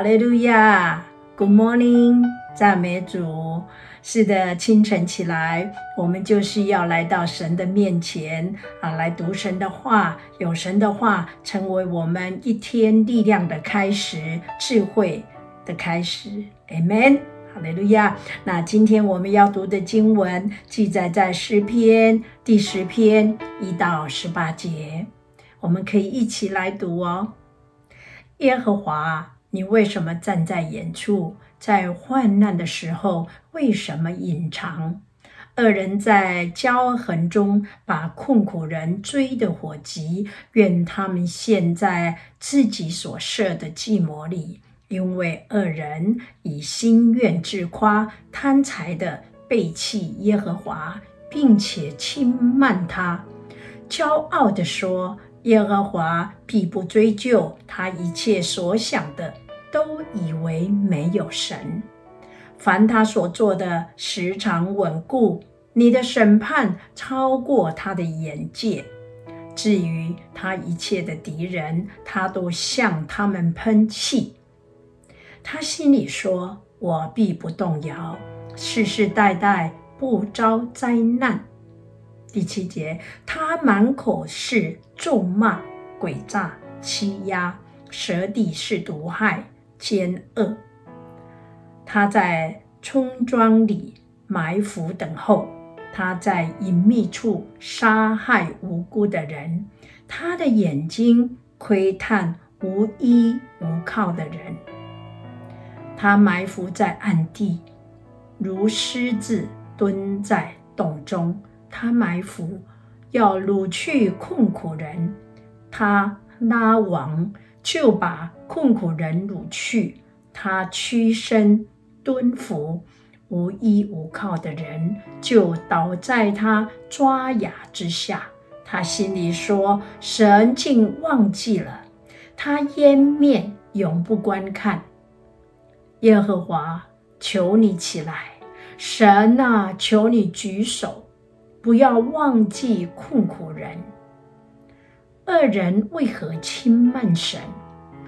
哈利路亚，Good morning，赞美主。是的，清晨起来，我们就是要来到神的面前啊，来读神的话，有神的话成为我们一天力量的开始，智慧的开始。Amen，哈利路亚。那今天我们要读的经文记载在诗篇第十篇一到十八节，我们可以一起来读哦。耶和华，你为什么站在远处？在患难的时候，为什么隐藏？恶人在骄横中，把困苦人追得火急。愿他们陷在自己所设的计谋里，因为恶人以心愿自夸，贪财的背弃耶和华，并且轻慢他，骄傲地说：耶和华必不追究他一切所想的。都以为没有神，凡他所做的时常稳固。你的审判超过他的眼界。至于他一切的敌人，他都向他们喷气。他心里说：“我必不动摇，世世代代不遭灾难。”第七节，他满口是咒骂、诡诈、欺压，舌底是毒害。奸恶，他在村庄里埋伏等候，他在隐秘处杀害无辜的人，他的眼睛窥探无依无靠的人，他埋伏在暗地，如狮子蹲在洞中，他埋伏要掳去困苦人，他拉网。就把困苦人掳去，他屈身蹲伏，无依无靠的人就倒在他抓牙之下。他心里说：“神竟忘记了，他湮灭永不观看。”耶和华，求你起来，神啊，求你举手，不要忘记困苦人。恶人为何轻慢神？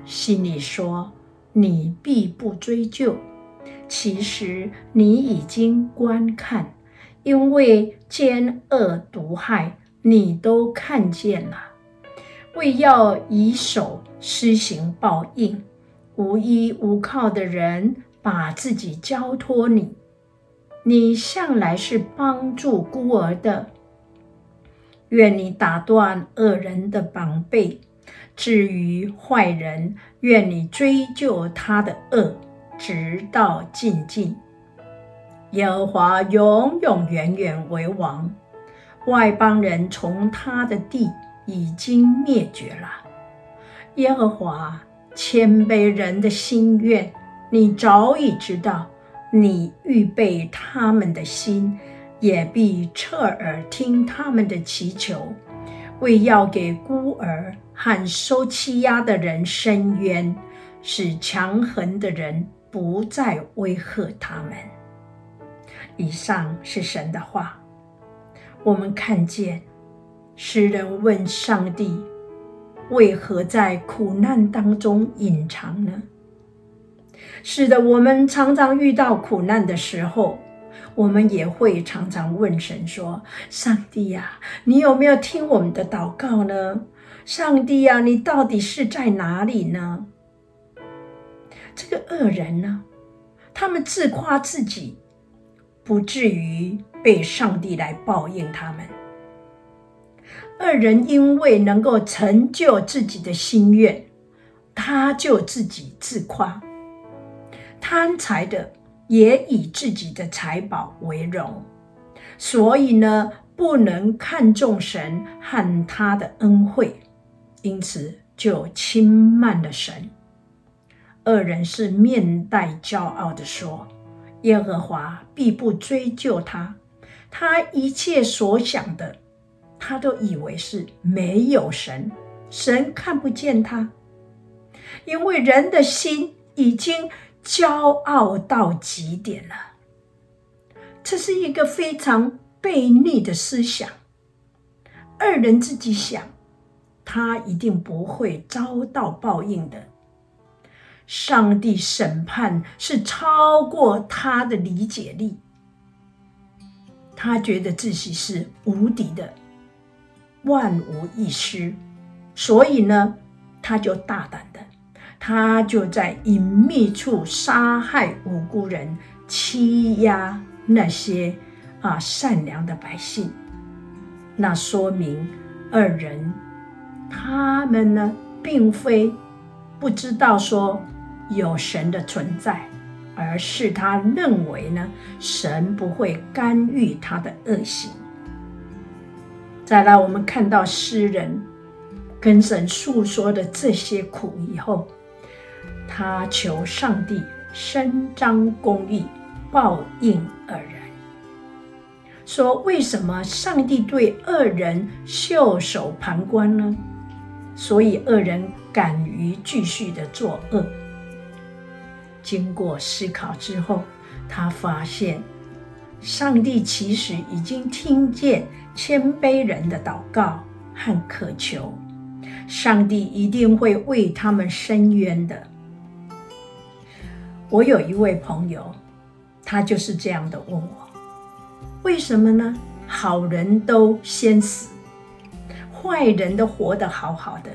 心里说：“你必不追究。”其实你已经观看，因为奸恶毒害，你都看见了。为要以手施行报应，无依无靠的人把自己交托你，你向来是帮助孤儿的。愿你打断恶人的膀臂，至于坏人，愿你追究他的恶，直到尽尽。耶和华永永远远为王，外邦人从他的地已经灭绝了。耶和华谦卑人的心愿，你早已知道，你预备他们的心。也必侧耳听他们的祈求，为要给孤儿和受欺压的人伸冤，使强横的人不再威吓他们。以上是神的话。我们看见诗人问上帝：为何在苦难当中隐藏呢？是的，我们常常遇到苦难的时候。我们也会常常问神说：“上帝呀，你有没有听我们的祷告呢？上帝呀，你到底是在哪里呢？”这个恶人呢，他们自夸自己，不至于被上帝来报应他们。恶人因为能够成就自己的心愿，他就自己自夸，贪财的。也以自己的财宝为荣，所以呢，不能看重神和他的恩惠，因此就轻慢了神。二人是面带骄傲地说：“耶和华必不追究他，他一切所想的，他都以为是没有神，神看不见他，因为人的心已经。”骄傲到极点了，这是一个非常悖逆的思想。二人自己想，他一定不会遭到报应的。上帝审判是超过他的理解力，他觉得自己是无敌的，万无一失，所以呢，他就大胆，他就在隐秘处杀害无辜人，欺压那些啊善良的百姓。那说明二人他们呢，并非不知道说。有神的存在，而是他认为呢，神不会干预他的恶行。再来，我们看到诗人跟神诉说的这些苦以后，他求上帝伸张公义，报应恶人。说为什么上帝对恶人袖手旁观呢？所以恶人敢于继续的作恶。经过思考之后，他发现，上帝其实已经听见谦卑人的祷告和渴求，上帝一定会为他们伸冤的。我有一位朋友，他就是这样的问我：为什么呢？好人都先死，坏人都活得好好的，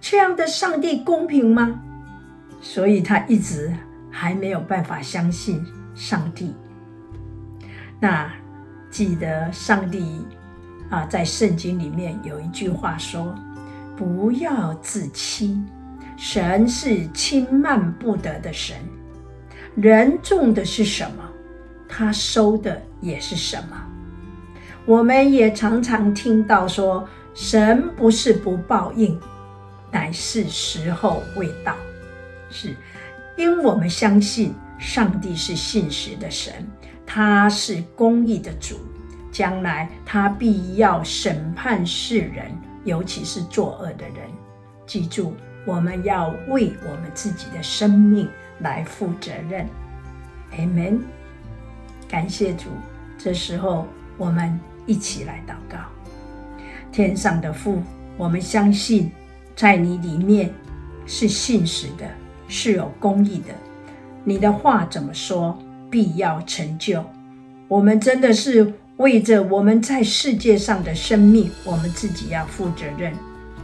这样的上帝公平吗？所以他一直还没有办法相信上帝。那记得上帝啊，在圣经里面有一句话说：“不要自欺，神是轻慢不得的神。人种的是什么，他收的也是什么。”我们也常常听到说，神不是不报应，乃是时候未到。是，因我们相信上帝是信实的神，他是公义的主，将来他必要审判世人，尤其是作恶的人。记住，我们要为我们自己的生命来负责任。Amen。感谢主，这时候我们一起来祷告。天上的父，我们相信在你里面是信实的。是有公义的，你的话怎么说，必要成就。我们真的是为着我们在世界上的生命，我们自己要负责任。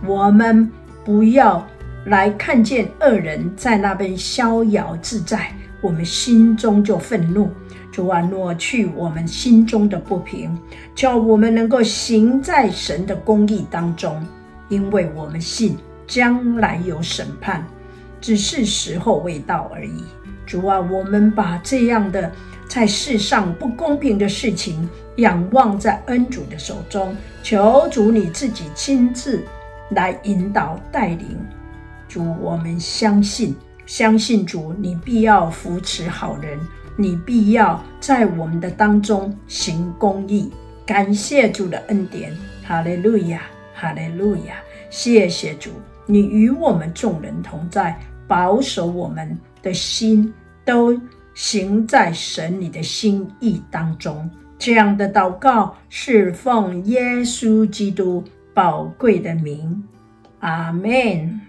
我们不要来看见恶人在那边逍遥自在，我们心中就愤怒。主啊，挪去我们心中的不平，叫我们能够行在神的公义当中，因为我们信将来有审判。只是时候未到而已。主啊，我们把这样的在世上不公平的事情仰望在恩主的手中，求主你自己亲自来引导带领。主，我们相信，相信主，你必要扶持好人，你必要在我们的当中行公义。感谢主的恩典，哈利路亚，哈利路亚，谢谢主，你与我们众人同在。保守我们的心都行在神你的心意当中，这样的祷告是奉耶稣基督宝贵的名，阿门。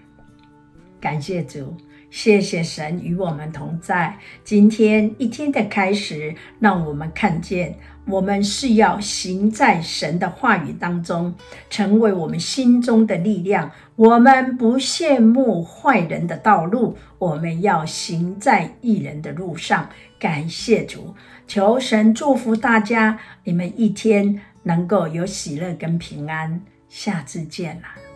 感谢主，谢谢神与我们同在。今天一天的开始，让我们看见。我们是要行在神的话语当中，成为我们心中的力量。我们不羡慕坏人的道路，我们要行在义人的路上。感谢主，求神祝福大家，你们一天能够有喜乐跟平安。下次见了。